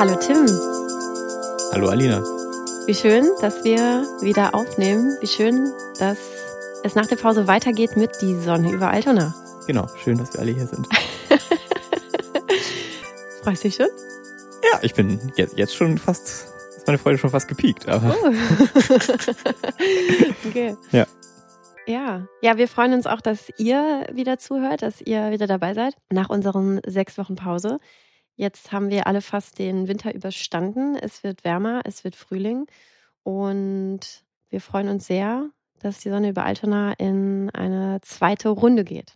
Hallo Tim. Hallo Alina. Wie schön, dass wir wieder aufnehmen. Wie schön, dass es nach der Pause weitergeht mit Die Sonne über Altona. Genau, schön, dass wir alle hier sind. Freust du dich schon? Ja, ich bin jetzt, jetzt schon fast, ist meine Freude schon fast gepiekt, aber. Oh. okay. Ja. Ja. Ja, wir freuen uns auch, dass ihr wieder zuhört, dass ihr wieder dabei seid nach unseren sechs Wochen Pause. Jetzt haben wir alle fast den Winter überstanden. Es wird wärmer, es wird Frühling und wir freuen uns sehr, dass die Sonne über Altona in eine zweite Runde geht.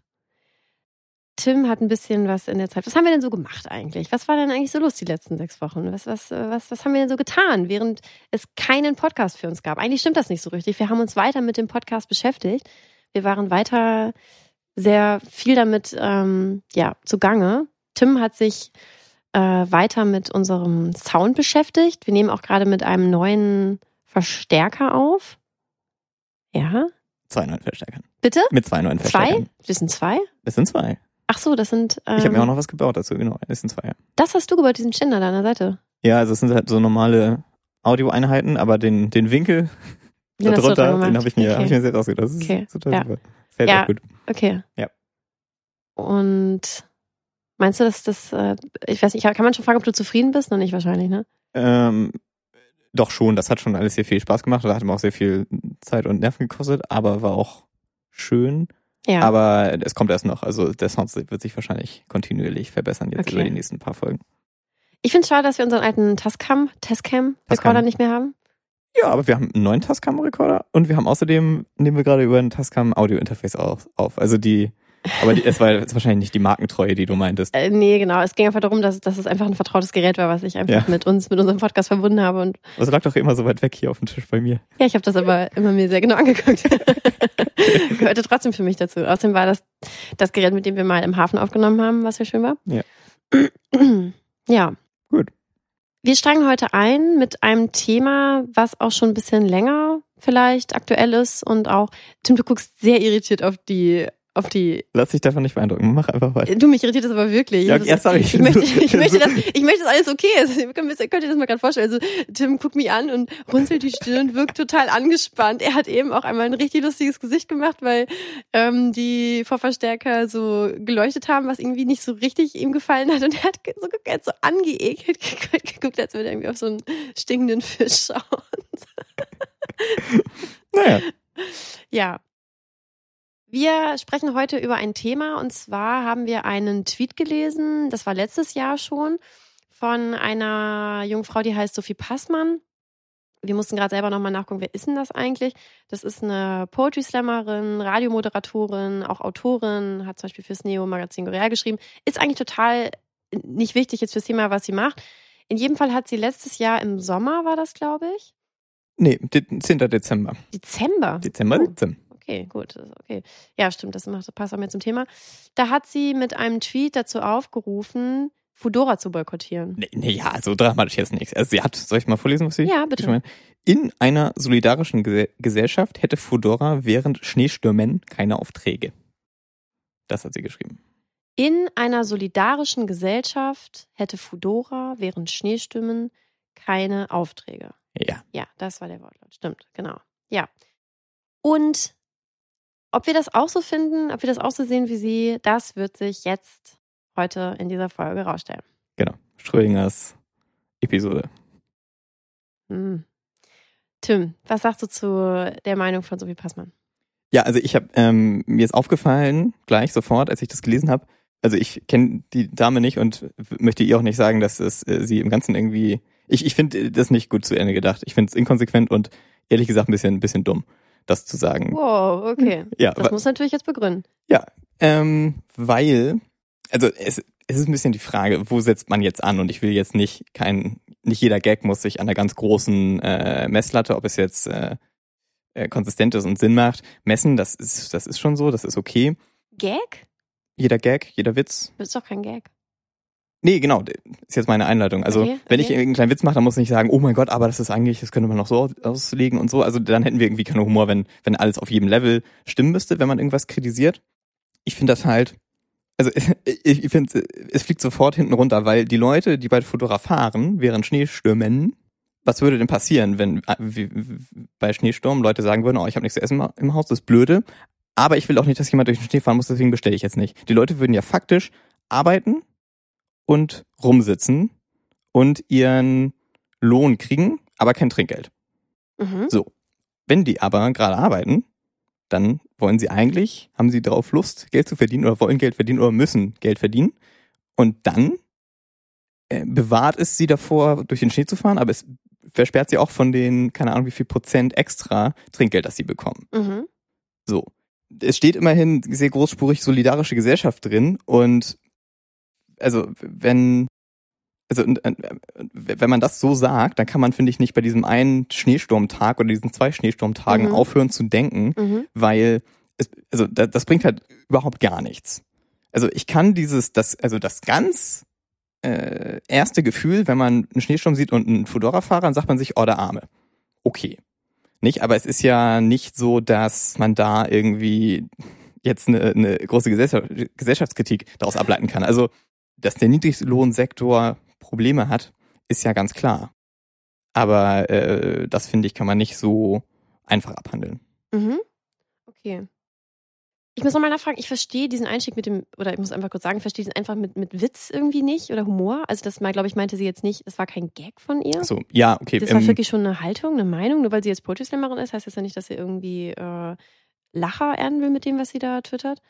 Tim hat ein bisschen was in der Zeit. Was haben wir denn so gemacht eigentlich? Was war denn eigentlich so los die letzten sechs Wochen? Was, was, was, was haben wir denn so getan, während es keinen Podcast für uns gab? Eigentlich stimmt das nicht so richtig. Wir haben uns weiter mit dem Podcast beschäftigt. Wir waren weiter sehr viel damit ähm, ja, zugange. Tim hat sich äh, weiter mit unserem Sound beschäftigt. Wir nehmen auch gerade mit einem neuen Verstärker auf. Ja. Zwei neuen Verstärkern. Bitte? Mit zwei neuen Verstärkern. Zwei? Wir sind zwei? Es sind zwei. Ach so, das sind. Ähm, Ich habe mir auch noch was gebaut dazu, genau. Es sind zwei. Ja. Das hast du gebaut, diesen Ständer da an der Seite. Ja, also es sind halt so normale Audioeinheiten, aber den, den Winkel Den darunter, dran den habe ich, mir Okay. hab ich mir selbst ausgedacht. Das ist Okay. total Ja. super. Fällt Ja. auch gut. Okay. Ja. Und meinst du, dass das, äh, ich weiß nicht, kann man schon fragen, ob du zufrieden bist? Noch nicht wahrscheinlich, ne? Ähm, doch schon, das hat schon alles sehr viel Spaß gemacht. Da hat mir auch sehr viel Zeit und Nerven gekostet, aber war auch schön. Ja. Aber es kommt erst noch. Also der Sound wird sich wahrscheinlich kontinuierlich verbessern jetzt Okay. über die nächsten paar Folgen. ich finde es schade, dass wir unseren alten Tascam, Tascam Recorder Tascam. nicht mehr haben. Ja, aber wir haben einen neuen Tascam-Rekorder und wir haben außerdem, nehmen wir gerade über ein Tascam Audio-Interface auf, auf. Also die, aber die, es war jetzt wahrscheinlich nicht die Markentreue, die du meintest. Äh, nee, genau. Es ging einfach darum, dass, dass es einfach ein vertrautes Gerät war, was ich einfach Ja. mit uns, mit unserem Podcast verbunden habe. Und Also lag doch immer so weit weg hier auf dem Tisch bei mir. ja, ich habe das aber immer mir sehr genau angeguckt. Gehörte trotzdem für mich dazu. Außerdem war das das Gerät, mit dem wir mal im Hafen aufgenommen haben, was ja schön war. Ja. ja. Gut. Wir steigen heute ein mit einem Thema, was auch schon ein bisschen länger vielleicht aktuell ist und auch, Tim, du guckst sehr irritiert auf die, auf die, Lass dich davon nicht beeindrucken. Mach einfach weiter. du, mich irritiert das aber wirklich. Ja, Das ja, sorry, ich ich, möchte, ich, möchte so- das, ich möchte, dass alles okay ist. Ihr könnt, ihr das mal gerade vorstellen. Also, Tim guckt mich an und runzelt die Stirn und wirkt total angespannt. Er hat eben auch einmal ein richtig lustiges Gesicht gemacht, weil ähm, die Vorverstärker so geleuchtet haben, was irgendwie nicht so richtig ihm gefallen hat. Und er hat so, er hat so angeekelt geguckt, geguckt, als würde er irgendwie auf so einen stinkenden Fisch schauen. Naja, Ja. Wir sprechen heute über ein Thema und zwar haben wir einen Tweet gelesen, das war letztes Jahr schon, von einer jungen Frau, die heißt Sophie Passmann. Wir mussten gerade selber nochmal nachgucken, wer ist denn das eigentlich? Das ist eine Poetry Slammerin, Radiomoderatorin, auch Autorin, hat zum Beispiel fürs Neo-Magazin Goreal geschrieben. Ist eigentlich total nicht wichtig jetzt fürs Thema, was sie macht. In jedem Fall hat sie letztes Jahr im Sommer, war das, glaube ich, nee, de- 10. Dezember. Dezember. Dezember Oh. 17. Okay, gut, okay. Ja, stimmt, das macht, passt auch mehr zum Thema. Da hat sie mit einem Tweet dazu aufgerufen, Fudora zu boykottieren. Nee, nee, ja, so dramatisch jetzt nichts. Also sie hat, soll ich mal vorlesen, was sie Ja, bitte. hat? In einer solidarischen Gese Gesellschaft hätte Fudora während Schneestürmen keine Aufträge. Das hat sie geschrieben. In einer solidarischen Gesellschaft hätte Fudora während Schneestimmen keine Aufträge. Ja. Ja, das war der Wortlaut. Stimmt, genau. Ja. Und ob wir das auch so finden, ob wir das auch so sehen wie sie, das wird sich jetzt heute in dieser Folge rausstellen. Genau. Schrödingers Episode. Hm. Tim, was sagst du zu der Meinung von Sophie Passmann? Ja, also ich habe ähm, mir ist aufgefallen gleich sofort, als ich das gelesen habe. Also ich kenne die Dame nicht und möchte ihr auch nicht sagen, dass es äh, sie im Ganzen irgendwie. Ich, ich finde das nicht gut zu Ende gedacht. Ich finde es inkonsequent und ehrlich gesagt ein bisschen, ein bisschen dumm, das zu sagen. Wow, okay. Ja, Das muss natürlich jetzt begründen. ähm, weil, also es, es ist ein bisschen die Frage, wo setzt man jetzt an? Und ich will jetzt nicht kein, nicht jeder Gag muss sich an einer ganz großen äh, Messlatte, ob es jetzt äh, äh, konsistent ist und Sinn macht, messen. Das ist, das ist schon so, das ist okay. Gag? Jeder Gag, jeder Witz. Das ist doch kein Gag. Nee, genau, ist jetzt meine Einleitung. Also, Okay, wenn ich irgendeinen kleinen Witz mache, dann muss ich nicht sagen, oh mein Gott, aber das ist eigentlich, das könnte man noch so aus- auslegen und so. Also, dann hätten wir irgendwie keinen Humor, wenn, wenn alles auf jedem Level stimmen müsste, wenn man irgendwas kritisiert. Ich finde das halt Also ich, ich finde, es fliegt sofort hinten runter, weil die Leute, die bei Fedora fahren, während Schneestürmen, was würde denn passieren, wenn äh, bei Schneesturm Leute sagen würden, oh, ich habe nichts zu essen im Haus, das ist blöde, aber ich will auch nicht, dass jemand durch den Schnee fahren muss, deswegen bestelle ich jetzt nicht. Die Leute würden ja faktisch arbeiten und rumsitzen und ihren Lohn kriegen, aber kein Trinkgeld. Mhm. So. Wenn die aber gerade arbeiten, dann wollen sie eigentlich, haben sie darauf Lust, Geld zu verdienen oder wollen Geld verdienen oder müssen Geld verdienen. Und dann äh, bewahrt es sie davor, durch den Schnee zu fahren, aber es versperrt sie auch von den, keine Ahnung, wie viel Prozent extra Trinkgeld, das sie bekommen. Mhm. So. Es steht immerhin sehr großspurig solidarische Gesellschaft drin und also wenn also wenn man das so sagt, dann kann man, finde ich, nicht bei diesem einen Schneesturmtag oder diesen zwei Schneesturmtagen Mhm. aufhören zu denken, Mhm. weil es, also das, das bringt halt überhaupt gar nichts. Also ich kann dieses, das, also das ganz äh, erste Gefühl, wenn man einen Schneesturm sieht und einen Fedora-Fahrer, dann sagt man sich, oh, der Arme. Okay. Nicht, aber es ist ja nicht so, dass man da irgendwie jetzt eine, eine große Gesellschaft, Gesellschaftskritik daraus ableiten kann. Also, dass der Niedriglohnsektor Probleme hat, ist ja ganz klar. Aber äh, das finde ich, kann man nicht so einfach abhandeln. Mhm. Okay. Ich muss nochmal nachfragen, ich verstehe diesen Einstieg mit dem, oder ich muss einfach kurz sagen, ich verstehe diesen einfach mit, mit Witz irgendwie nicht oder Humor. Also das mal, glaube ich, meinte sie jetzt nicht, es war kein Gag von ihr. So, ja, okay. Das war ähm, wirklich schon eine Haltung, eine Meinung. Nur weil sie jetzt Poetry Slammerin ist, heißt das ja nicht, dass sie irgendwie äh, Lacher ernten will mit dem, was sie da twittert,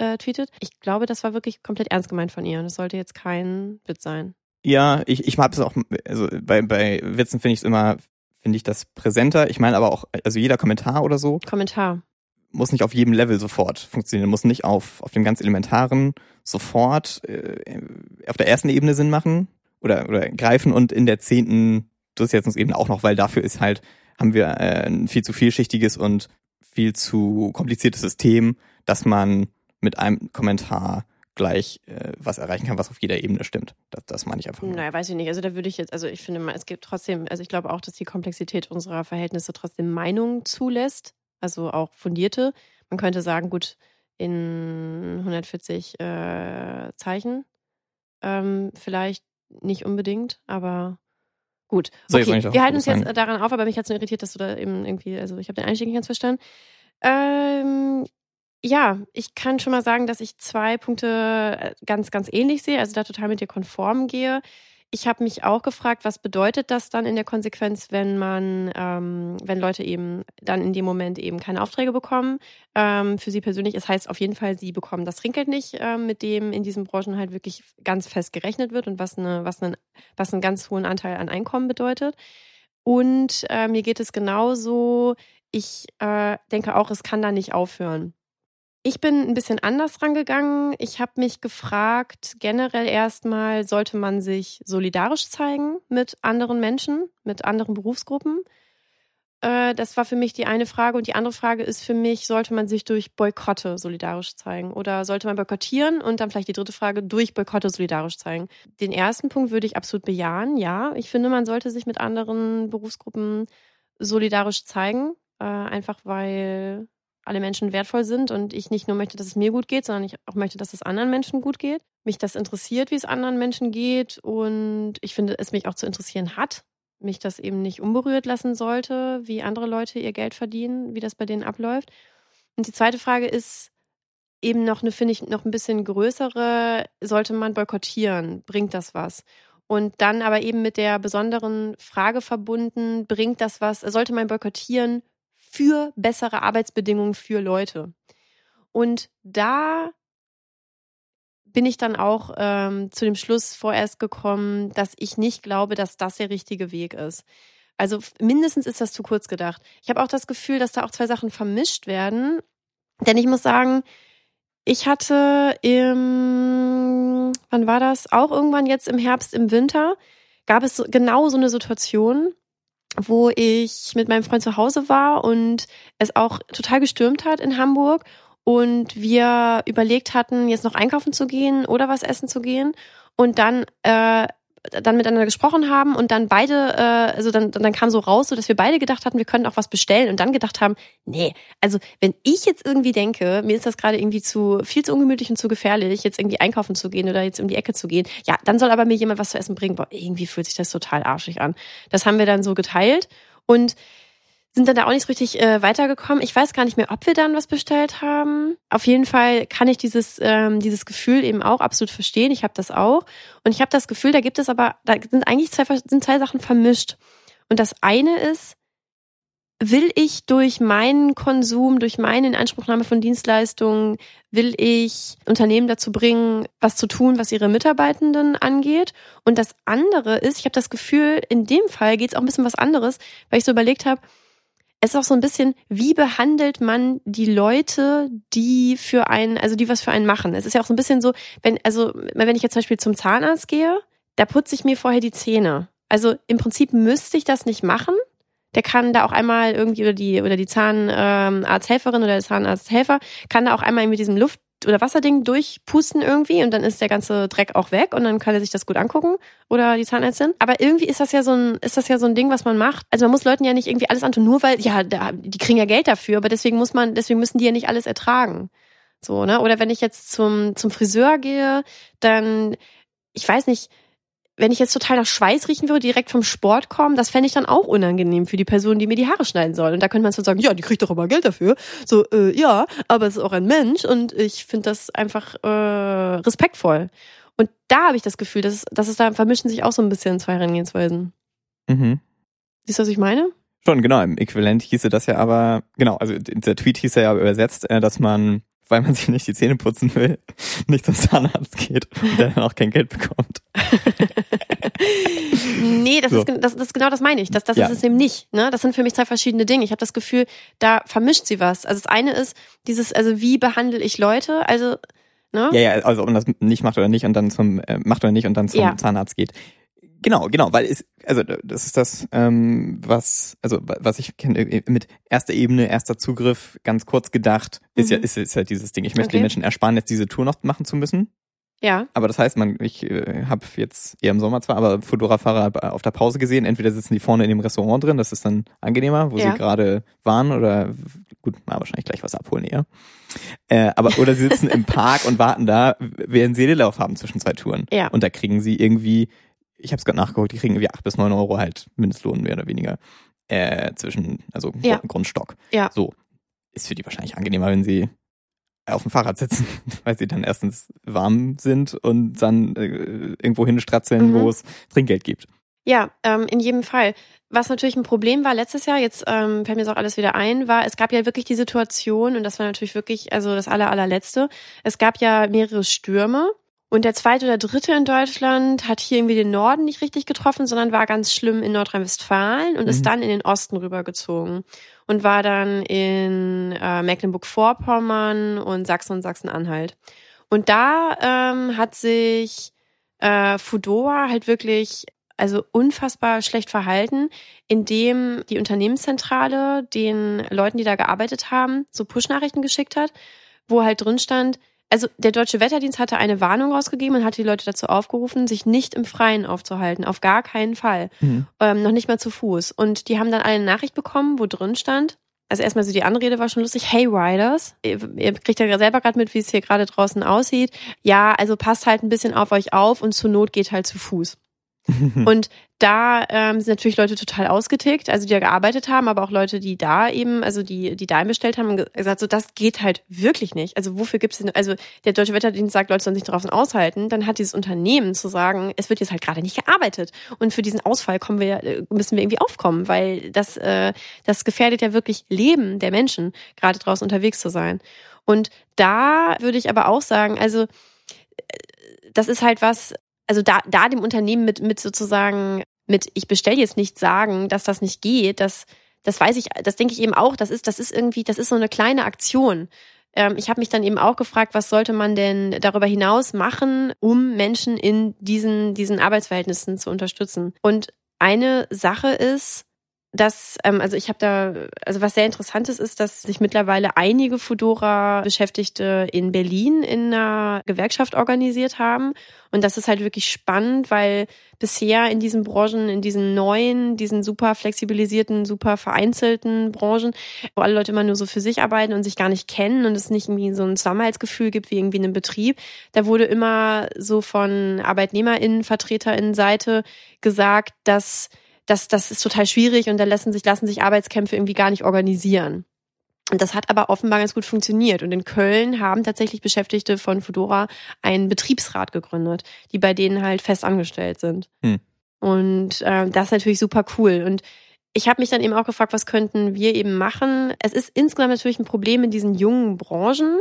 äh, tweetet. Ich glaube, das war wirklich komplett ernst gemeint von ihr und das sollte jetzt kein Witz sein. Ja, ich, ich mag es auch, also bei, bei Witzen finde ich es immer, finde ich das präsenter. Ich meine aber auch, also jeder Kommentar oder so Kommentar. muss nicht auf jedem Level sofort funktionieren, muss nicht auf, auf dem ganz elementaren sofort äh, auf der ersten Ebene Sinn machen oder, oder greifen und in der zehnten Durchsetzungsebene auch noch, weil dafür ist halt, haben wir äh, ein viel zu vielschichtiges und viel zu kompliziertes System, dass man mit einem Kommentar gleich äh, was erreichen kann, was auf jeder Ebene stimmt. Das, das meine ich einfach. nur. Naja, weiß ich nicht. Also da würde ich jetzt, also ich finde mal, es gibt trotzdem, also ich glaube auch, dass die Komplexität unserer Verhältnisse trotzdem Meinungen zulässt, also auch fundierte. Man könnte sagen, gut, in 140 äh, Zeichen ähm, vielleicht nicht unbedingt, aber gut. So, Okay, ich wir halten uns jetzt daran auf, aber mich hat es nur irritiert, dass du da eben irgendwie, also ich habe den Einstieg nicht ganz verstanden. Ähm, ja, ich kann schon mal sagen, dass ich zwei Punkte äh, ganz, ganz ähnlich sehe, also da total mit dir konform gehe. Ich habe mich auch gefragt, was bedeutet das dann in der Konsequenz, wenn man, ähm, wenn Leute eben dann in dem Moment eben keine Aufträge bekommen. Ähm, für sie persönlich, es heißt auf jeden Fall, sie bekommen das Trinkgeld nicht, ähm, mit dem in diesen Branchen halt wirklich ganz fest gerechnet wird und was, eine, was, einen, was einen ganz hohen Anteil an Einkommen bedeutet. Und äh, mir geht es genauso. Ich äh, denke auch, es kann da nicht aufhören. Ich bin ein bisschen anders rangegangen. Ich habe mich gefragt, generell erstmal, sollte man sich solidarisch zeigen mit anderen Menschen, mit anderen Berufsgruppen? Äh, das war für mich die eine Frage. Und die andere Frage ist für mich, sollte man sich durch Boykotte solidarisch zeigen? Oder sollte man boykottieren? Und dann vielleicht die dritte Frage, durch Boykotte solidarisch zeigen. Den ersten Punkt würde ich absolut bejahen. Ja, ich finde, man sollte sich mit anderen Berufsgruppen solidarisch zeigen. Äh, einfach weil alle Menschen wertvoll sind und ich nicht nur möchte, dass es mir gut geht, sondern ich auch möchte, dass es anderen Menschen gut geht. Mich das interessiert, wie es anderen Menschen geht und ich finde, es mich auch zu interessieren hat. Mich das eben nicht unberührt lassen sollte, wie andere Leute ihr Geld verdienen, wie das bei denen abläuft. Und die zweite Frage ist eben noch eine, finde ich, noch ein bisschen größere, sollte man boykottieren? Bringt das was? Und dann aber eben mit der besonderen Frage verbunden, bringt das was? Sollte man boykottieren für bessere Arbeitsbedingungen für Leute? Und da bin ich dann auch ähm, zu dem Schluss vorerst gekommen, dass ich nicht glaube, dass das der richtige Weg ist. Also mindestens ist das zu kurz gedacht. Ich habe auch das Gefühl, dass da auch zwei Sachen vermischt werden. Denn ich muss sagen, ich hatte im, wann war das? Auch irgendwann jetzt im Herbst, im Winter, gab es genau so eine Situation, wo ich mit meinem Freund zu Hause war und es auch total gestürmt hat in Hamburg und wir überlegt hatten, jetzt noch einkaufen zu gehen oder was essen zu gehen. Und dann äh, dann miteinander gesprochen haben und dann beide, äh, also dann, dann kam so raus, so dass wir beide gedacht hatten, wir können auch was bestellen und dann gedacht haben, nee, also wenn ich jetzt irgendwie denke, mir ist das gerade irgendwie zu viel zu ungemütlich und zu gefährlich, jetzt irgendwie einkaufen zu gehen oder jetzt um die Ecke zu gehen, ja, dann soll aber mir jemand was zu essen bringen. Boah, irgendwie fühlt sich das total arschig an. Das haben wir dann so geteilt und sind dann da auch nicht so richtig äh, weitergekommen. Ich weiß gar nicht mehr, ob wir dann was bestellt haben. Auf jeden Fall kann ich dieses, ähm, dieses Gefühl eben auch absolut verstehen. Ich habe das auch. Und ich habe das Gefühl, da gibt es aber, da sind eigentlich zwei, sind zwei Sachen vermischt. Und das eine ist, will ich durch meinen Konsum, durch meine Inanspruchnahme von Dienstleistungen, will ich Unternehmen dazu bringen, was zu tun, was ihre Mitarbeitenden angeht. Und das andere ist, ich habe das Gefühl, in dem Fall geht es auch ein bisschen was anderes, weil ich so überlegt habe, ist auch so ein bisschen, wie behandelt man die Leute, die für einen, also die was für einen machen. Es ist ja auch so ein bisschen so, wenn, also wenn ich jetzt zum Beispiel zum Zahnarzt gehe, da putze ich mir vorher die Zähne. Also im Prinzip müsste ich das nicht machen. Der kann da auch einmal irgendwie oder die oder die Zahnarzthelferin oder der Zahnarzthelfer kann da auch einmal mit diesem Luft oder Wasserding durchpusten irgendwie und dann ist der ganze Dreck auch weg und dann kann er sich das gut angucken oder die Zahnärztin. Aber irgendwie ist das ja so ein, ist das ja so ein Ding, was man macht. Also man muss Leuten ja nicht irgendwie alles antun, nur weil, ja, da, die kriegen ja Geld dafür, aber deswegen muss man, deswegen müssen die ja nicht alles ertragen. So, ne? Oder wenn ich jetzt zum, zum Friseur gehe, dann, ich weiß nicht, wenn ich jetzt total nach Schweiß riechen würde, direkt vom Sport kommen, das fände ich dann auch unangenehm für die Person, die mir die Haare schneiden soll. Und da könnte man so sagen, ja, die kriegt doch immer Geld dafür. So, äh, ja, aber es ist auch ein Mensch und ich finde das einfach äh, respektvoll. Und da habe ich das Gefühl, dass, dass es da vermischen sich auch so ein bisschen zwei Herangehensweisen. Mhm. Siehst du, was ich meine? Schon, genau. Im Äquivalent hieße das ja aber, genau, also dieser Tweet hieß ja übersetzt, äh, dass man weil man sich nicht die Zähne putzen will, nicht zum Zahnarzt geht und der dann auch kein Geld bekommt. nee, das, so. ist, das, das genau das meine ich. Das, das ja. ist es eben nicht. Ne? Das sind für mich zwei verschiedene Dinge. Ich habe das Gefühl, da vermischt sie was. Also das eine ist dieses, also wie behandle ich Leute? Also Ne? Ja, ja, also ob man das nicht macht oder nicht und dann zum äh, macht oder nicht und dann zum ja. Zahnarzt geht. Genau, genau, weil es, also das ist das, ähm, was, also was ich kenne äh, mit erster Ebene, erster Zugriff, ganz kurz gedacht, ist mhm. ja, ist, ist ja dieses Ding. Ich möchte okay. den Menschen ersparen, jetzt diese Tour noch machen zu müssen. Ja. Aber das heißt, man, ich äh, habe jetzt eher im Sommer zwar, aber Fudora-Fahrer auf der Pause gesehen. Entweder sitzen die vorne in dem Restaurant drin, das ist dann angenehmer, wo ja. sie gerade waren, oder gut, mal wahrscheinlich gleich was abholen eher. Äh, aber oder sie sitzen im Park und warten da, während sie Lauf haben zwischen zwei Touren. Ja. Und da kriegen sie irgendwie ich habe es gerade nachgeguckt, die kriegen irgendwie acht bis neun Euro halt Mindestlohn mehr oder weniger äh, zwischen, also ja. Grundstock. Ja. So ist für die wahrscheinlich angenehmer, wenn sie auf dem Fahrrad sitzen, weil sie dann erstens warm sind und dann äh, irgendwo hinstratzeln, mhm. wo es Trinkgeld gibt. Ja, ähm, in jedem Fall. Was natürlich ein Problem war letztes Jahr, jetzt ähm, fällt mir jetzt auch alles wieder ein, war, es gab ja wirklich die Situation, und das war natürlich wirklich, also das aller, allerletzte, es gab ja mehrere Stürme und der zweite oder dritte in Deutschland hat hier irgendwie den Norden nicht richtig getroffen, sondern war ganz schlimm in Nordrhein-Westfalen und mhm. ist dann in den Osten rübergezogen und war dann in äh, Mecklenburg-Vorpommern und Sachsen und Sachsen-Anhalt. Und da ähm, hat sich äh, Fudora halt wirklich also unfassbar schlecht verhalten, indem die Unternehmenszentrale den Leuten, die da gearbeitet haben, so Push-Nachrichten geschickt hat, wo halt drin stand, also der Deutsche Wetterdienst hatte eine Warnung rausgegeben und hat die Leute dazu aufgerufen, sich nicht im Freien aufzuhalten. Auf gar keinen Fall. Mhm. Ähm, noch nicht mal zu Fuß. Und die haben dann eine Nachricht bekommen, wo drin stand, also erstmal so die Anrede war schon lustig. Hey Riders, ihr, ihr kriegt ja selber gerade mit, wie es hier gerade draußen aussieht. Ja, also passt halt ein bisschen auf euch auf und zur Not geht halt zu Fuß. und da ähm, sind natürlich Leute total ausgetickt, also die ja gearbeitet haben, aber auch Leute, die da eben, also die, die da bestellt haben, gesagt, so das geht halt wirklich nicht. Also wofür gibt es denn, also der Deutsche Wetterdienst sagt, Leute sollen sich draußen aushalten, dann hat dieses Unternehmen zu sagen, es wird jetzt halt gerade nicht gearbeitet. Und für diesen Ausfall kommen wir, äh, müssen wir irgendwie aufkommen, weil das, äh, das gefährdet ja wirklich Leben der Menschen, gerade draußen unterwegs zu sein. Und da würde ich aber auch sagen, also äh, das ist halt was, also da, da dem Unternehmen mit, mit sozusagen, mit ich bestelle jetzt nicht sagen, dass das nicht geht, das, das weiß ich, das denke ich eben auch, das ist, das ist irgendwie, das ist so eine kleine Aktion. Ähm, ich habe mich dann eben auch gefragt, was sollte man denn darüber hinaus machen, um Menschen in diesen, diesen Arbeitsverhältnissen zu unterstützen. Und eine Sache ist, dass, ähm, also ich habe da, also was sehr interessantes ist, dass sich mittlerweile einige Fudora-Beschäftigte in Berlin in einer Gewerkschaft organisiert haben. Und das ist halt wirklich spannend, weil bisher in diesen Branchen, in diesen neuen, diesen super flexibilisierten, super vereinzelten Branchen, wo alle Leute immer nur so für sich arbeiten und sich gar nicht kennen und es nicht irgendwie so ein Zusammenhaltsgefühl gibt wie irgendwie in einem Betrieb, da wurde immer so von ArbeitnehmerInnen, VertreterInnen Seite gesagt, dass das, das ist total schwierig und da lassen sich, lassen sich Arbeitskämpfe irgendwie gar nicht organisieren. Und das hat aber offenbar ganz gut funktioniert. Und in Köln haben tatsächlich Beschäftigte von Fedora einen Betriebsrat gegründet, die bei denen halt fest angestellt sind. Hm. Und äh, das ist natürlich super cool. Und ich habe mich dann eben auch gefragt, was könnten wir eben machen? Es ist insgesamt natürlich ein Problem in diesen jungen Branchen,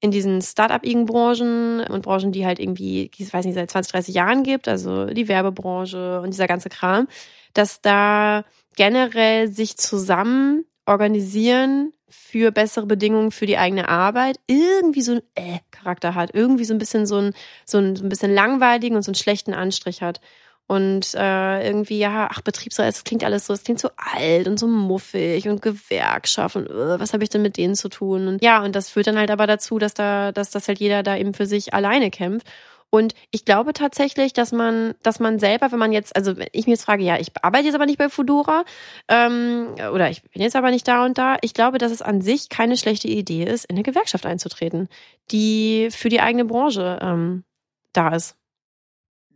in diesen Start-up-igen Branchen und Branchen, die halt irgendwie, ich weiß nicht, seit 20, 30 Jahren gibt, also die Werbebranche und dieser ganze Kram, dass da generell sich zusammen organisieren für bessere Bedingungen für die eigene Arbeit irgendwie so ein äh Charakter hat, irgendwie so ein bisschen so ein so ein, so ein bisschen langweiligen und so einen schlechten Anstrich hat. Und äh, irgendwie, ja, ach, Betriebsrat, es klingt alles so, es klingt so alt und so muffig und Gewerkschaft und uh, was habe ich denn mit denen zu tun? Und ja, und das führt dann halt aber dazu, dass da, dass das halt jeder da eben für sich alleine kämpft. Und ich glaube tatsächlich, dass man, dass man selber, wenn man jetzt, also wenn ich mir jetzt frage, ja, ich arbeite jetzt aber nicht bei Fudora ähm, oder ich bin jetzt aber nicht da und da, ich glaube, dass es an sich keine schlechte Idee ist, in eine Gewerkschaft einzutreten, die für die eigene Branche ähm, da ist.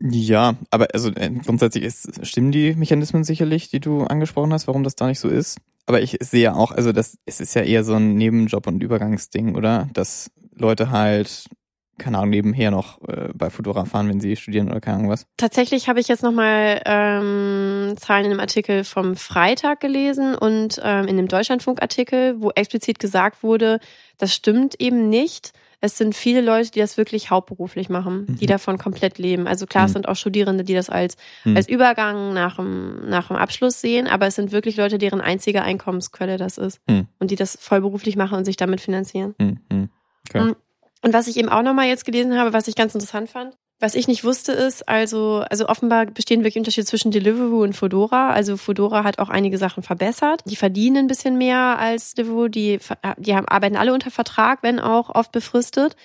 Ja, aber also äh, grundsätzlich ist, stimmen die Mechanismen sicherlich, die du angesprochen hast, warum das da nicht so ist. Aber ich sehe auch, also das, es ist ja eher so ein Nebenjob und Übergangsding, oder? Dass Leute halt keine Ahnung, nebenher noch äh, bei Fudora fahren, wenn sie studieren oder keine Ahnung was. Tatsächlich habe ich jetzt nochmal ähm, Zahlen in einem Artikel vom Freitag gelesen und ähm, in einem Deutschlandfunk-Artikel, wo explizit gesagt wurde, das stimmt eben nicht. Es sind viele Leute, die das wirklich hauptberuflich machen, mhm. die davon komplett leben. Also klar, es mhm. sind auch Studierende, die das als, mhm. als Übergang nach dem, nach dem Abschluss sehen, aber es sind wirklich Leute, deren einzige Einkommensquelle das ist mhm. und die das vollberuflich machen und sich damit finanzieren. Mhm. Okay. Und was ich eben auch nochmal jetzt gelesen habe, was ich ganz interessant fand, was ich nicht wusste, ist, also, also offenbar bestehen wirklich Unterschiede zwischen Deliveroo und Fodora. Also Fodora hat auch einige Sachen verbessert. Die verdienen ein bisschen mehr als Deliveroo. Die, die haben, arbeiten alle unter Vertrag, wenn auch oft befristet.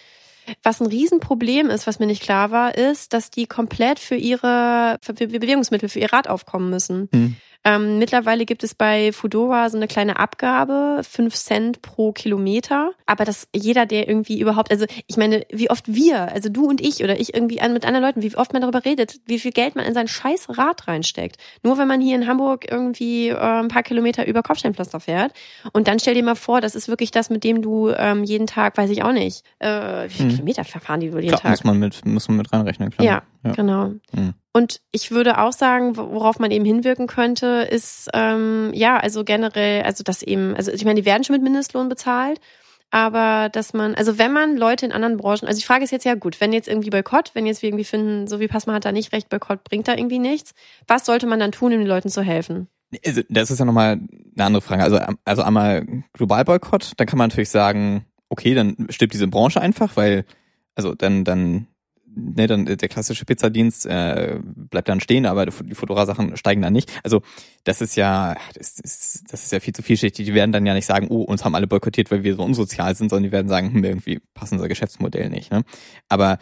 Was ein Riesenproblem ist, was mir nicht klar war, ist, dass die komplett für ihre für Bewegungsmittel, für ihr Rad aufkommen müssen. Mhm. Ähm, mittlerweile gibt es bei Fudora so eine kleine Abgabe, fünf Cent pro Kilometer. Aber dass jeder, der irgendwie überhaupt, also ich meine, wie oft wir, also du und ich oder ich irgendwie an, mit anderen Leuten, wie oft man darüber redet, wie viel Geld man in sein scheiß Rad reinsteckt. Nur wenn man hier in Hamburg irgendwie äh, ein paar Kilometer über Kopfsteinpflaster fährt. Und dann stell dir mal vor, das ist wirklich das, mit dem du ähm, jeden Tag, weiß ich auch nicht, äh, wie viele hm. Kilometer verfahren die wohl jeden klar, Tag? Muss man mit, muss man mit reinrechnen, klar. Ja, ja. genau. Hm. Und ich würde auch sagen, worauf man eben hinwirken könnte, ist ähm, ja, also generell, also dass eben, also ich meine, die werden schon mit Mindestlohn bezahlt, aber dass man, also wenn man Leute in anderen Branchen, also die Frage ist jetzt ja gut, wenn jetzt irgendwie Boykott, wenn jetzt wir irgendwie finden, so wie Passmann hat da nicht recht, Boykott bringt da irgendwie nichts, was sollte man dann tun, um den Leuten zu helfen? Also, das ist ja nochmal eine andere Frage. Also, also einmal Globalboykott, dann kann man natürlich sagen, okay, dann stirbt diese Branche einfach, weil, also dann, dann ne, dann der klassische Pizzadienst äh, bleibt dann stehen, aber die Fotora-Sachen steigen dann nicht. Also das ist ja, das ist, das ist ja viel zu vielschichtig. Die werden dann ja nicht sagen, oh, uns haben alle boykottiert, weil wir so unsozial sind, sondern die werden sagen, hm, irgendwie passt unser Geschäftsmodell nicht. Ne? Aber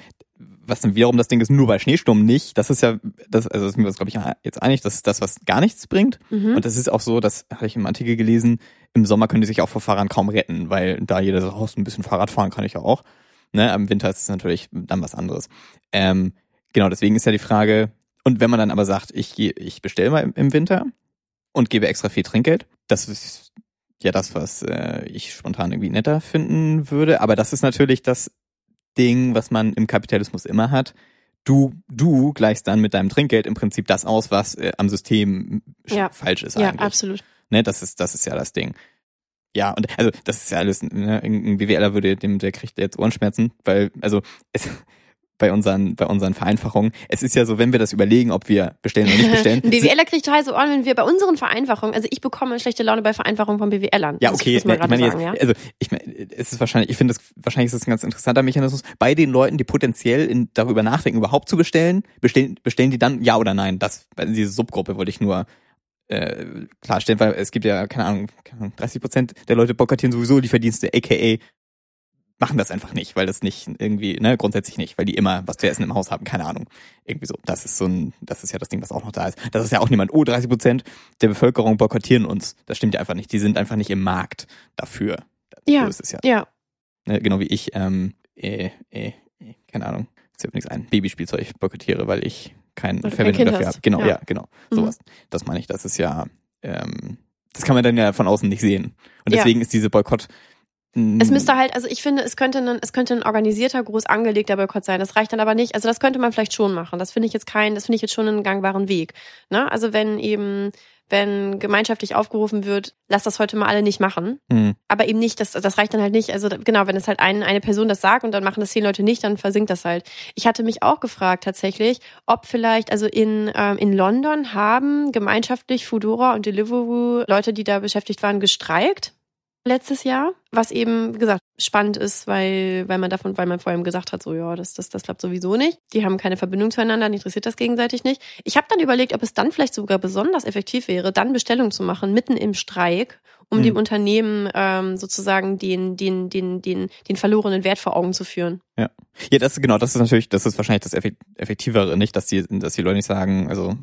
was dann wiederum das Ding ist, nur bei Schneesturm nicht, das ist ja, das, also das sind wir uns, glaube ich, jetzt einig, das ist das, was gar nichts bringt. Mhm. Und das ist auch so, das hatte ich im Artikel gelesen, im Sommer können die sich auch vor Fahrern kaum retten, weil da jeder sagt, oh, ein bisschen Fahrrad fahren kann ich ja auch. Ne? Im Winter ist es natürlich dann was anderes. Ähm, genau, deswegen ist ja die Frage, und wenn man dann aber sagt, ich, ich bestelle mal im Winter und gebe extra viel Trinkgeld, das ist ja das, was äh, ich spontan irgendwie netter finden würde. Aber das ist natürlich das Ding, was man im Kapitalismus immer hat. Du, du gleichst dann mit deinem Trinkgeld im Prinzip das aus, was äh, am System ja. falsch ist eigentlich. Ja, absolut. Ne, das ist, das ist ja das Ding. Ja, und also das ist ja alles, ne, ein BWLer würde dem, der kriegt jetzt Ohrenschmerzen, weil, also es, bei unseren, bei unseren Vereinfachungen. Es ist ja so, wenn wir das überlegen, ob wir bestellen oder nicht bestellen. Ein BWLer kriegt heiße Ohren, wenn wir bei unseren Vereinfachungen, also ich bekomme schlechte Laune bei Vereinfachungen von BWLern. Ja, okay, ich meine jetzt, ja? also ich meine, es ist wahrscheinlich, ich finde das, wahrscheinlich ist das ein ganz interessanter Mechanismus. Bei den Leuten, die potenziell in, darüber nachdenken, überhaupt zu bestellen, bestellen, bestellen die dann ja oder nein? Das, diese Subgruppe wollte ich nur äh, klarstellen, weil es gibt ja, keine Ahnung, 30 Prozent der Leute boykottieren sowieso die Verdienste, aka machen das einfach nicht, weil das nicht irgendwie, ne, grundsätzlich nicht, weil die immer was zu essen im Haus haben, keine Ahnung. Irgendwie so. Das ist so ein, das ist ja das Ding, was auch noch da ist. Das ist ja auch niemand, oh, 30 Prozent der Bevölkerung boykottieren uns. Das stimmt ja einfach nicht. Die sind einfach nicht im Markt dafür. Ja. So ist es ja. Ja. Ne, genau wie ich, ähm, äh, äh, äh, keine Ahnung, jetzt fällt mir nichts ein, Babyspielzeug boykottiere, weil ich kein kein Verwendung dafür hast. habe. Genau, Ja. ja, genau. Mhm. Sowas. Das meine ich, das ist ja, ähm, das kann man dann ja von außen nicht sehen. Und Ja. deswegen ist diese Boykott. Es müsste halt, also ich finde, es könnte ein, es könnte ein organisierter, groß angelegter Boykott sein. Das reicht dann aber nicht. Also das könnte man vielleicht schon machen. Das finde ich jetzt kein, das finde ich jetzt schon einen gangbaren Weg. Ne? Also wenn eben, wenn gemeinschaftlich aufgerufen wird, lass das heute mal alle nicht machen. Hm. Aber eben nicht, das, das reicht dann halt nicht. Also genau, wenn es halt ein, eine Person das sagt und dann machen das zehn Leute nicht, dann versinkt das halt. Ich hatte mich auch gefragt tatsächlich, ob vielleicht, also in, ähm, in London haben gemeinschaftlich Foodora und Deliveroo Leute, die da beschäftigt waren, gestreikt letztes Jahr, was eben wie gesagt spannend ist, weil weil man davon, weil man vorher gesagt hat, so ja, das das das klappt sowieso nicht. Die haben keine Verbindung zueinander, die interessiert das gegenseitig nicht. Ich habe dann überlegt, ob es dann vielleicht sogar besonders effektiv wäre, dann Bestellung zu machen mitten im Streik, um Mhm. dem Unternehmen ähm, sozusagen den den den den den verlorenen Wert vor Augen zu führen. Ja, das genau, das ist natürlich, das ist wahrscheinlich das Effekt- Effektivere, nicht, dass die, dass die Leute nicht sagen, also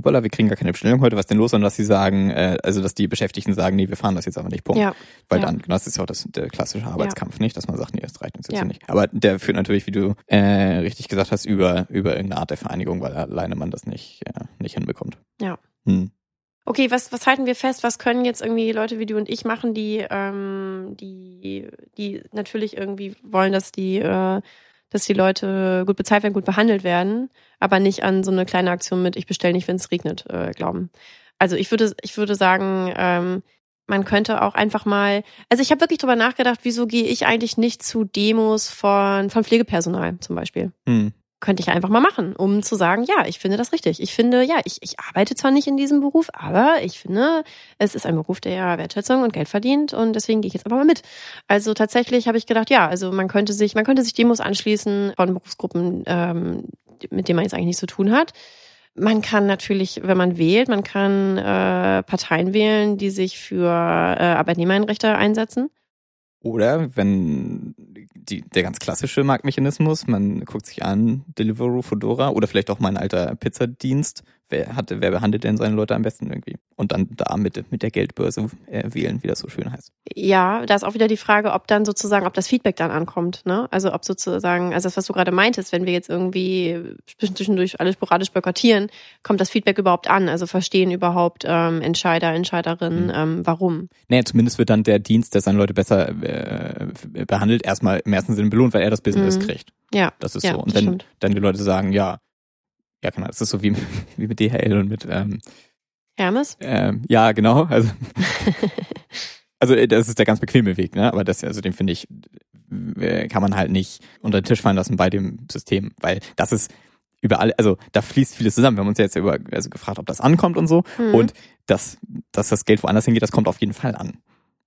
hoppala, wir kriegen gar keine Bestellung heute, was denn los, sondern dass sie sagen, äh, also dass die Beschäftigten sagen, nee, wir fahren das jetzt aber nicht, Punkt. Ja, Weil ja. dann, genau, das ist ja auch das, der klassische Arbeitskampf, nicht, dass man sagt, nee, das reicht uns jetzt Ja. nicht. Aber der führt natürlich, wie du äh, richtig gesagt hast, über, über irgendeine Art der Vereinigung, weil alleine man das nicht, äh, nicht hinbekommt. Ja. Hm. Okay, was, was halten wir fest? Was können jetzt irgendwie Leute wie du und ich machen, die, ähm, die, die natürlich irgendwie wollen, dass die, äh, dass die Leute gut bezahlt werden, gut behandelt werden, aber nicht an so eine kleine Aktion mit Ich bestelle nicht, wenn es regnet, äh, glauben. Also ich würde, ich würde sagen, ähm, man könnte auch einfach mal, also ich habe wirklich drüber nachgedacht, wieso gehe ich eigentlich nicht zu Demos von, von Pflegepersonal zum Beispiel Hm. Könnte ich einfach mal machen, um zu sagen, ja, ich finde das richtig. Ich finde, ja, ich, ich arbeite zwar nicht in diesem Beruf, aber ich finde, es ist ein Beruf, der ja Wertschätzung und Geld verdient und deswegen gehe ich jetzt einfach mal mit. Also tatsächlich habe ich gedacht, ja, also man könnte sich, man könnte sich Demos anschließen von Berufsgruppen, ähm, mit denen man jetzt eigentlich nichts zu tun hat. Man kann natürlich, wenn man wählt, man kann äh, Parteien wählen, die sich für äh, Arbeitnehmerrechte einsetzen. Oder wenn die, der ganz klassische Marktmechanismus, man guckt sich an, Deliveroo, Fedora oder vielleicht auch mein alter Pizzadienst, wer hatte, wer behandelt denn seine Leute am besten irgendwie? Und dann da mit, mit der Geldbörse äh, wählen, wie das so schön heißt. Ja, da ist auch wieder die Frage, ob dann sozusagen, ob das Feedback dann ankommt, ne? Also ob sozusagen, also das, was du gerade meintest, wenn wir jetzt irgendwie zwischendurch alle sporadisch boykottieren, kommt das Feedback überhaupt an? Also verstehen überhaupt ähm, Entscheider, Entscheiderinnen, Mhm. ähm, warum? Naja, zumindest wird dann der Dienst, der seine Leute besser äh, behandelt, erstmal im ersten Sinne belohnt, weil er das Business Mhm. kriegt. Ja, Das ist ja, so. Und wenn stimmt. dann die Leute sagen, ja, ja, genau, das ist so wie, wie mit DHL und mit, ähm, Hermes? ähm, ja, genau, also, also äh, das ist der ganz bequeme Weg, ne? Aber das, also den finde ich, kann man halt nicht unter den Tisch fallen lassen bei dem System, weil das ist überall, also da fließt vieles zusammen. Wir haben uns ja jetzt über, also gefragt, ob das ankommt und so. Mhm. Und dass, dass das Geld woanders hingeht, das kommt auf jeden Fall an.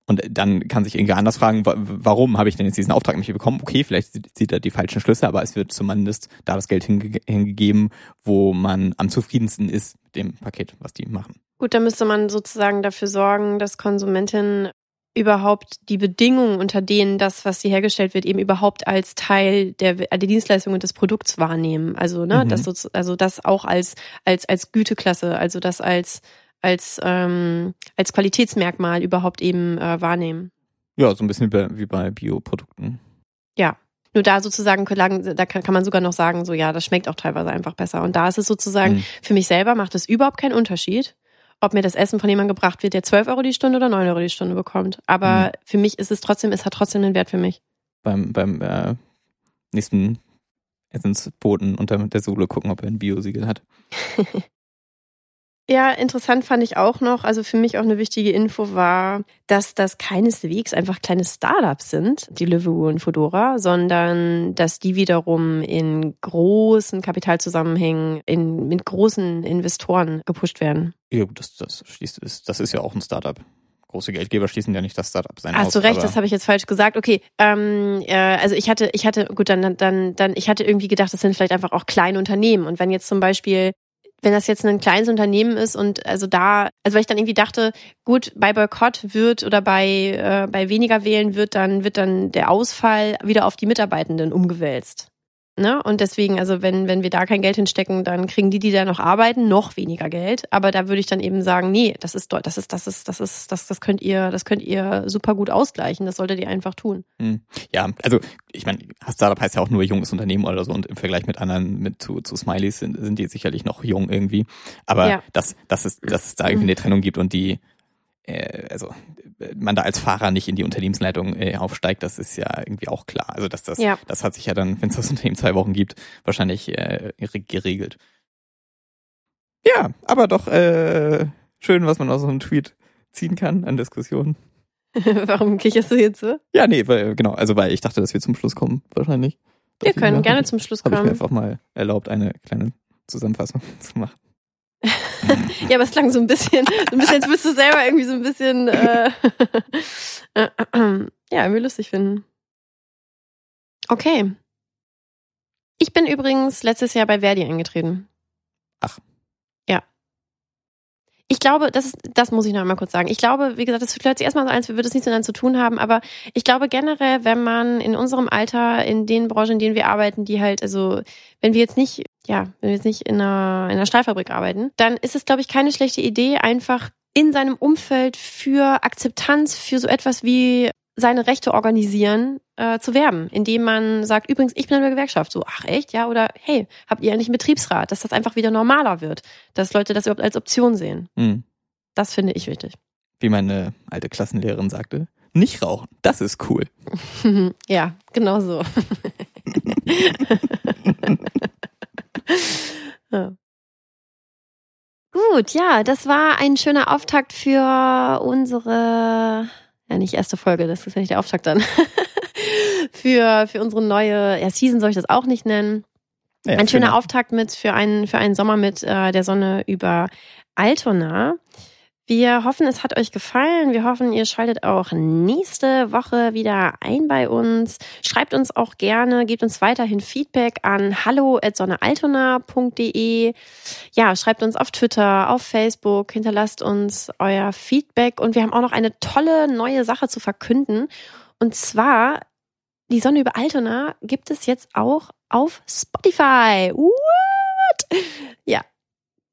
Und dann kann sich irgendwer anders fragen, wa- warum habe ich denn jetzt diesen Auftrag nicht bekommen? Okay, vielleicht sieht sieht er die falschen Schlüsse, aber es wird zumindest da das Geld hinge hingegeben, wo man am zufriedensten ist mit dem Paket, was die machen. Gut, dann müsste man sozusagen dafür sorgen, dass Konsumentinnen überhaupt die Bedingungen, unter denen das, was sie hergestellt wird, eben überhaupt als Teil der, der Dienstleistung und des Produkts wahrnehmen. Also, ne, Mhm. das also das auch als, als, als Güteklasse, also das als, als, ähm, als Qualitätsmerkmal überhaupt eben äh, wahrnehmen. Ja, so ein bisschen wie bei, Bioprodukten. Nur da sozusagen, da kann, kann man sogar noch sagen, so ja, das schmeckt auch teilweise einfach besser. Und da ist es sozusagen, Mhm. für mich selber macht es überhaupt keinen Unterschied, ob mir das Essen von jemandem gebracht wird, der 12 Euro die Stunde oder 9 Euro die Stunde bekommt. Aber Mhm. für mich ist es trotzdem, es hat trotzdem einen Wert für mich. Beim, beim äh, nächsten Essensboten unter der Sohle gucken, ob er ein Biosiegel hat. Ja, interessant fand ich auch noch, also für mich auch eine wichtige Info war, dass das keineswegs einfach kleine Startups sind, die Deliveroo und Fodora, sondern dass die wiederum in großen Kapitalzusammenhängen, in, mit großen Investoren gepusht werden. Ja, gut, das, das schließt, ist, das ist ja auch ein Startup. Große Geldgeber schließen ja nicht das Startup sein Hast du recht, das habe ich jetzt falsch gesagt. Okay, ähm, äh, also ich hatte, ich hatte, gut, dann, dann, dann, ich hatte irgendwie gedacht, das sind vielleicht einfach auch kleine Unternehmen. Und wenn jetzt zum Beispiel, wenn das jetzt ein kleines Unternehmen ist und also da, also weil ich dann irgendwie dachte, gut, bei Boykott wird oder bei, äh, bei weniger wählen wird dann, wird dann der Ausfall wieder auf die Mitarbeitenden umgewälzt. Ne? Und deswegen, also wenn, wenn wir da kein Geld hinstecken, dann kriegen die, die da noch arbeiten, noch weniger Geld. Aber da würde ich dann eben sagen, nee, das ist das ist, das ist, das ist, das, das könnt ihr, das könnt ihr super gut ausgleichen. Das solltet ihr einfach tun. Hm. Ja, also ich meine, Startup heißt ja auch nur junges Unternehmen oder so und im Vergleich mit anderen, mit zu, zu Smileys sind, sind die sicherlich noch jung irgendwie. Aber ja. dass, dass es, dass es da irgendwie eine Trennung gibt und die, also man da als Fahrer nicht in die Unternehmensleitung äh, aufsteigt, das ist ja irgendwie auch klar. Also dass das, ja. das hat sich ja dann, wenn es das Unternehmen zwei Wochen gibt, wahrscheinlich äh, geregelt. Ja, aber doch äh, schön, was man aus so einem Tweet ziehen kann an Diskussionen. Warum kicherst du jetzt so? Ja, nee, weil, genau, also weil ich dachte, dass wir zum Schluss kommen, wahrscheinlich. Wir können gerne zum Schluss kommen. Habe ich mir einfach mal erlaubt, eine kleine Zusammenfassung zu machen. ja, aber es klang so ein bisschen, so ein bisschen, als würdest du selber irgendwie so ein bisschen, äh, äh, ja, irgendwie lustig finden. Okay. Ich bin übrigens letztes Jahr bei Verdi eingetreten. Ach. Ja. Ich glaube, das ist, das muss ich noch einmal kurz sagen. Ich glaube, wie gesagt, das hört sich erstmal so an, als würde es nichts miteinander zu tun haben, aber ich glaube generell, wenn man in unserem Alter, in den Branchen, in denen wir arbeiten, die halt, also, wenn wir jetzt nicht, ja, wenn wir jetzt nicht in einer, in einer Stahlfabrik arbeiten, dann ist es, glaube ich, keine schlechte Idee, einfach in seinem Umfeld für Akzeptanz, für so etwas wie seine Rechte organisieren, äh, zu werben, indem man sagt, übrigens, ich bin in der Gewerkschaft. So, ach echt, ja? Oder hey, habt ihr eigentlich einen Betriebsrat? Dass das einfach wieder normaler wird, dass Leute das überhaupt als Option sehen. Mhm. Das finde ich wichtig. Wie meine alte Klassenlehrerin sagte, nicht rauchen, das ist cool. ja, genau so. ja. Gut, ja, das war ein schöner Auftakt für unsere ja nicht erste Folge, das ist ja nicht der Auftakt dann. für, für unsere neue ja, Season soll ich das auch nicht nennen. Ja, Ein schöner Auftakt mit für einen, für einen Sommer mit äh, der Sonne über Altona. Wir hoffen, es hat euch gefallen. Wir hoffen, ihr schaltet auch nächste Woche wieder ein bei uns. Schreibt uns auch gerne, gebt uns weiterhin Feedback an hallo@sonnealtona.de. Ja, schreibt uns auf Twitter, auf Facebook, hinterlasst uns euer Feedback und wir haben auch noch eine tolle neue Sache zu verkünden und zwar die Sonne über Altona gibt es jetzt auch auf Spotify. What? Ja,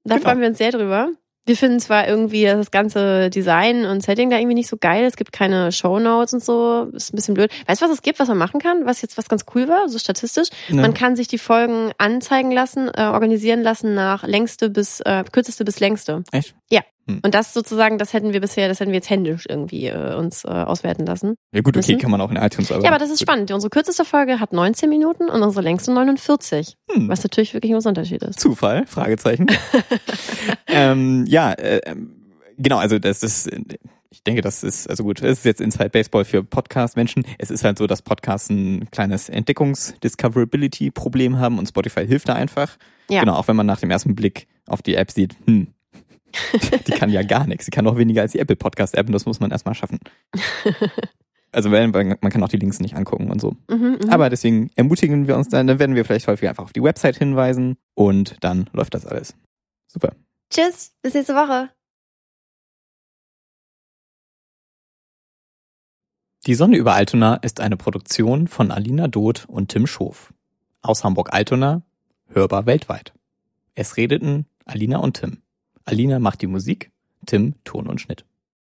da genau. freuen wir uns sehr drüber. Wir finden zwar irgendwie das ganze Design und Setting da irgendwie nicht so geil. Es gibt keine Show Notes und so. Ist ein bisschen blöd. Weißt du, was es gibt, was man machen kann? Was jetzt was ganz cool war, so statistisch? Ja. Man kann sich die Folgen anzeigen lassen, äh, organisieren lassen nach längste bis äh, kürzeste bis längste. Echt? Ja. Hm. Und das sozusagen, das hätten wir bisher, das hätten wir jetzt händisch irgendwie äh, uns äh, auswerten lassen. Ja gut, okay, müssen. kann man auch in iTunes. Aber ja, aber das ist gut. spannend. Unsere kürzeste Folge hat 19 Minuten und unsere längste 49. Hm. Was natürlich wirklich ein Unterschied ist. Zufall? Fragezeichen. ähm, ja, äh, ähm, genau, also das ist ich denke, das ist, also gut, es ist jetzt Inside Baseball für Podcast-Menschen. Es ist halt so, dass Podcasts ein kleines Entdeckungs-Discoverability-Problem haben und Spotify hilft da einfach. Ja. Genau, auch wenn man nach dem ersten Blick auf die App sieht, hm, die kann ja gar nichts. Sie kann auch weniger als die Apple Podcast App und das muss man erstmal schaffen. Also man kann auch die Links nicht angucken und so. Mhm, mhm, Aber deswegen ermutigen wir uns dann, dann werden wir vielleicht häufig einfach auf die Website hinweisen und dann läuft das alles. Super. Tschüss, bis nächste Woche. Die Sonne über Altona ist eine Produktion von Alina Doth und Tim Schof. Aus Hamburg-Altona, hörbar weltweit. Es redeten Alina und Tim. Alina macht die Musik, Tim Ton und Schnitt.